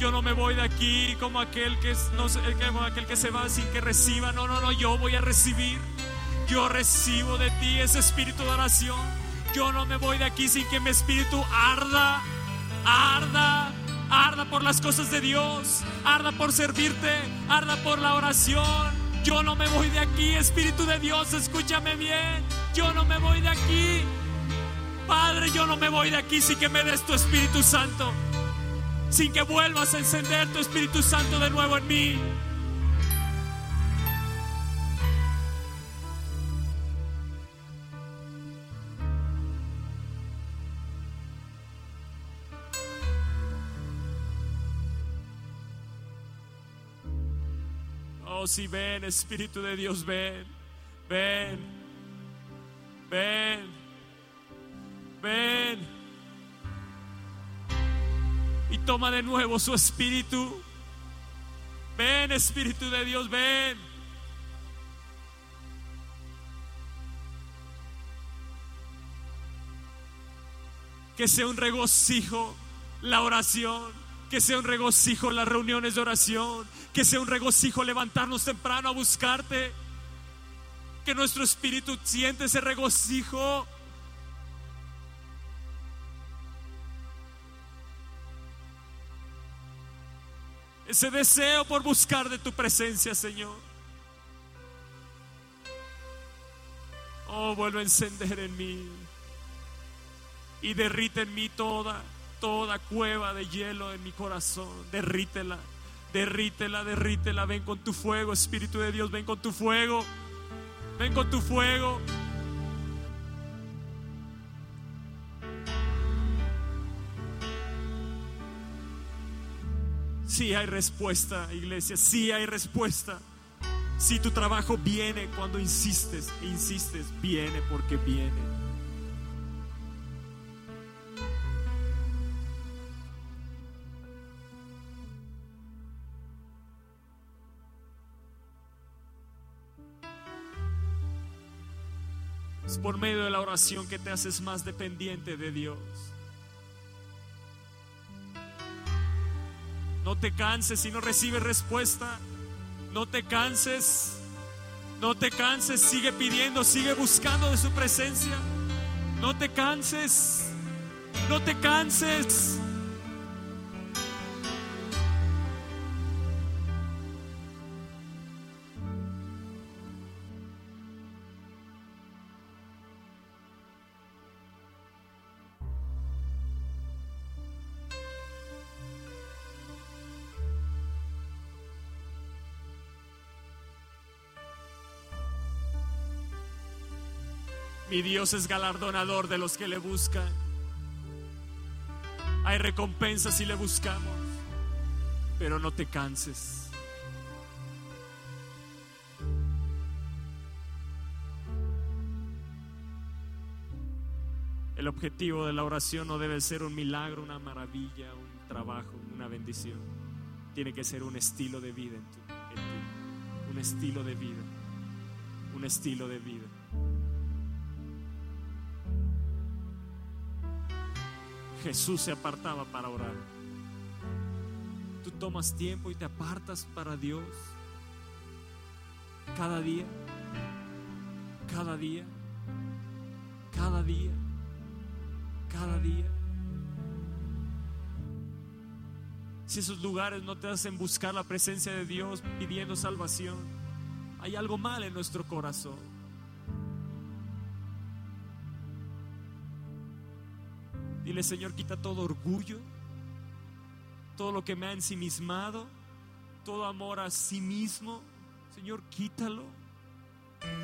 Yo no me voy de aquí como aquel que, no, como aquel que se va sin que reciba. No, no, no, yo voy a recibir. Yo recibo de ti ese espíritu de oración. Yo no me voy de aquí sin que mi espíritu arda, arda, arda por las cosas de Dios, arda por servirte, arda por la oración. Yo no me voy de aquí, Espíritu de Dios, escúchame bien. Yo no me voy de aquí. Padre, yo no me voy de aquí sin que me des tu Espíritu Santo. Sin que vuelvas a encender tu Espíritu Santo de nuevo en mí. Sí, ven, Espíritu de Dios, ven, ven, ven, ven. Y toma de nuevo su Espíritu. Ven, Espíritu de Dios, ven. Que sea un regocijo la oración que sea un regocijo las reuniones de oración, que sea un regocijo levantarnos temprano a buscarte, que nuestro espíritu siente ese regocijo. Ese deseo por buscar de tu presencia, Señor. Oh, vuelve a encender en mí y derrite en mí toda toda cueva de hielo en mi corazón. Derrítela, derrítela, derrítela. Ven con tu fuego, Espíritu de Dios, ven con tu fuego. Ven con tu fuego. Sí hay respuesta, iglesia, sí hay respuesta. Si tu trabajo viene cuando insistes, insistes, viene porque viene. Por medio de la oración que te haces más dependiente de Dios. No te canses si no recibes respuesta. No te canses. No te canses. Sigue pidiendo, sigue buscando de su presencia. No te canses. No te canses. Mi Dios es galardonador de los que le buscan. Hay recompensas si le buscamos, pero no te canses. El objetivo de la oración no debe ser un milagro, una maravilla, un trabajo, una bendición. Tiene que ser un estilo de vida en, ti. Un estilo de vida. Un estilo de vida. Jesús se apartaba para orar. Tú tomas tiempo y te apartas para Dios. Cada día, cada día, cada día, cada día. Si esos lugares no te hacen buscar la presencia de Dios pidiendo salvación, hay algo mal en nuestro corazón. Dile, Señor, quita todo orgullo, todo lo que me ha ensimismado, todo amor a sí mismo. Señor, quítalo,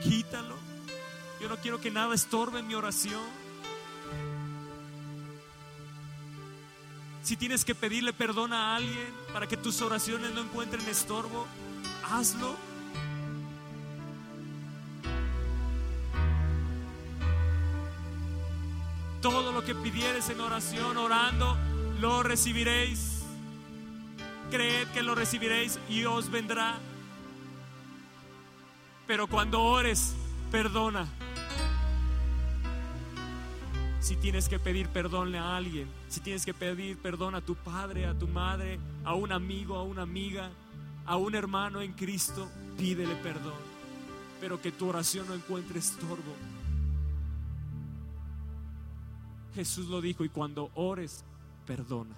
quítalo. Yo no quiero que nada estorbe mi oración. Si tienes que pedirle perdón a alguien para que tus oraciones no encuentren estorbo, hazlo. Que pidieres en oración, orando, lo recibiréis. Creed que lo recibiréis y os vendrá. Pero cuando ores, perdona. si tienes que pedir perdón a alguien, si tienes que pedir perdón a tu padre, a tu madre, a un amigo, a una amiga, a un hermano en Cristo, pídele perdón. Pero que tu oración no encuentre estorbo. Jesús lo dijo y cuando ores, perdona.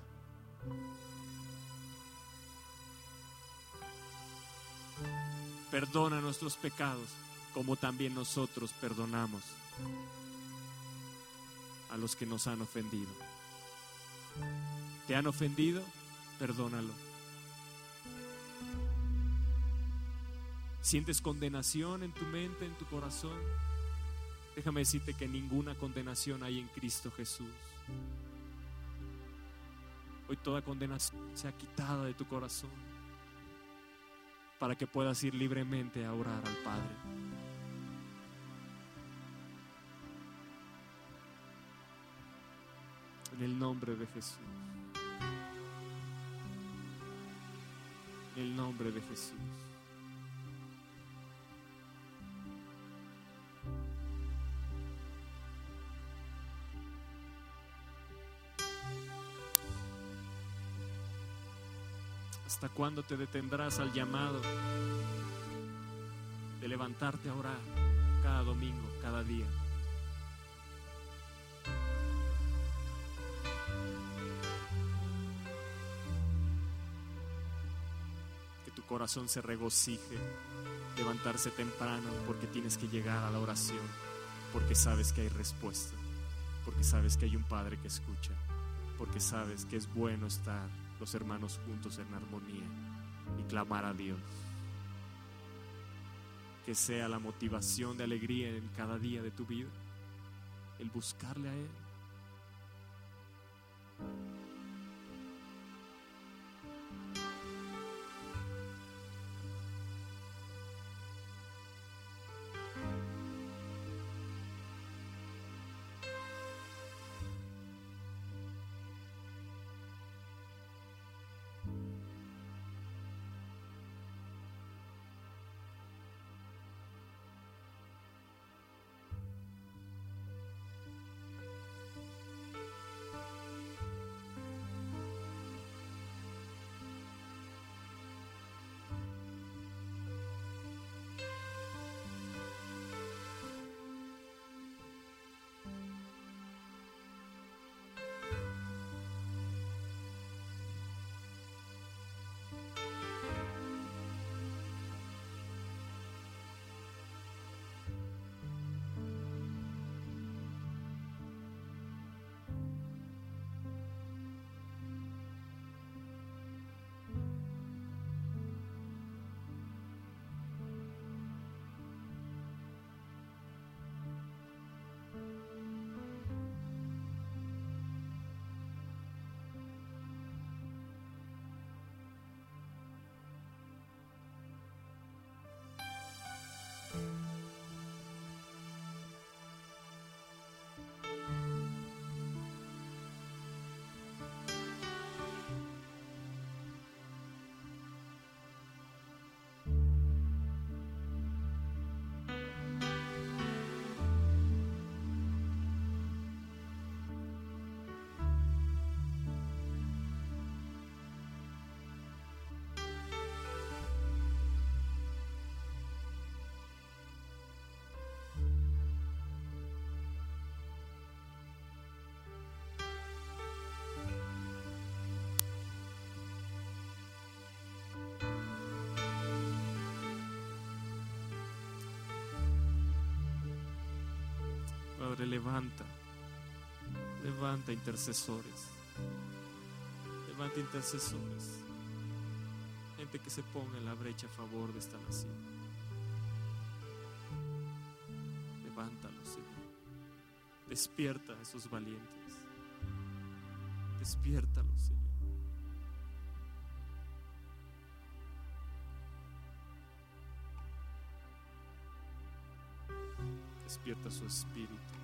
Perdona nuestros pecados como también nosotros perdonamos a los que nos han ofendido. ¿Te han ofendido? Perdónalo. ¿Sientes condenación en tu mente, en tu corazón? Déjame decirte que ninguna condenación hay en Cristo Jesús. Hoy toda condenación se ha quitado de tu corazón para que puedas ir libremente a orar al Padre. En el nombre de Jesús. En el nombre de Jesús. ¿Hasta cuándo te detendrás al llamado de levantarte a orar cada domingo, cada día? Que tu corazón se regocije, levantarse temprano porque tienes que llegar a la oración, porque sabes que hay respuesta, porque sabes que hay un Padre que escucha, porque sabes que es bueno estar los hermanos juntos en armonía y clamar a Dios. Que sea la motivación de alegría en cada día de tu vida, el buscarle a Él. Levanta, levanta intercesores, levanta intercesores, gente que se ponga en la brecha a favor de esta nación. Levántalos, Señor. Despierta a esos valientes. Despiértalos, Señor. Despierta su espíritu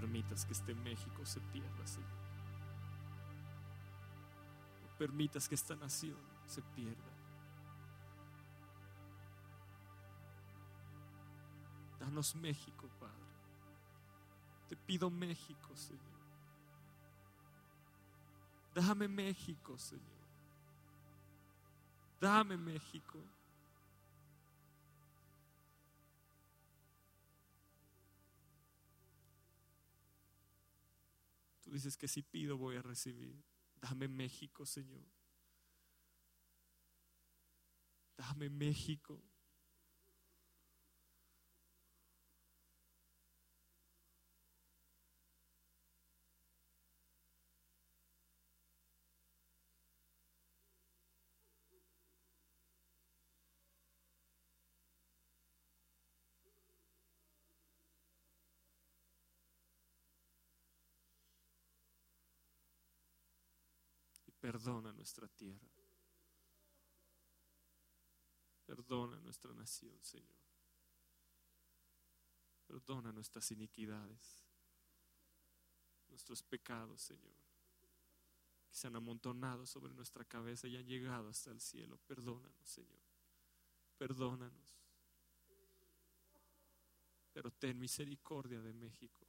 permitas que este México se pierda, Señor. No permitas que esta nación se pierda. Danos México, Padre. Te pido México, Señor. Dame México, Señor. Dame México. Dices que si pido voy a recibir. Dame México, Señor. Dame México. Y perdona nuestra tierra. Perdona nuestra nación, Señor. Perdona nuestras iniquidades, nuestros pecados, Señor, que se han amontonado sobre nuestra cabeza y han llegado hasta el cielo. Perdónanos, Señor. Perdónanos. Pero ten misericordia de México.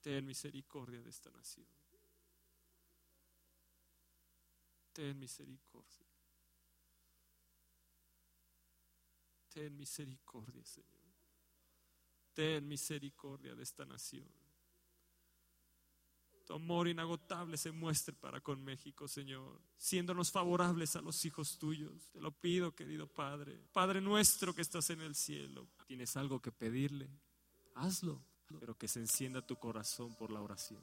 Ten misericordia de esta nación. Ten misericordia. Ten misericordia, Señor. Ten misericordia de esta nación. Tu amor inagotable se muestre para con México, Señor, siéndonos favorables a los hijos tuyos. Te lo pido, querido Padre. Padre nuestro que estás en el cielo. ¿Tienes algo que pedirle? Hazlo, pero que se encienda tu corazón por la oración.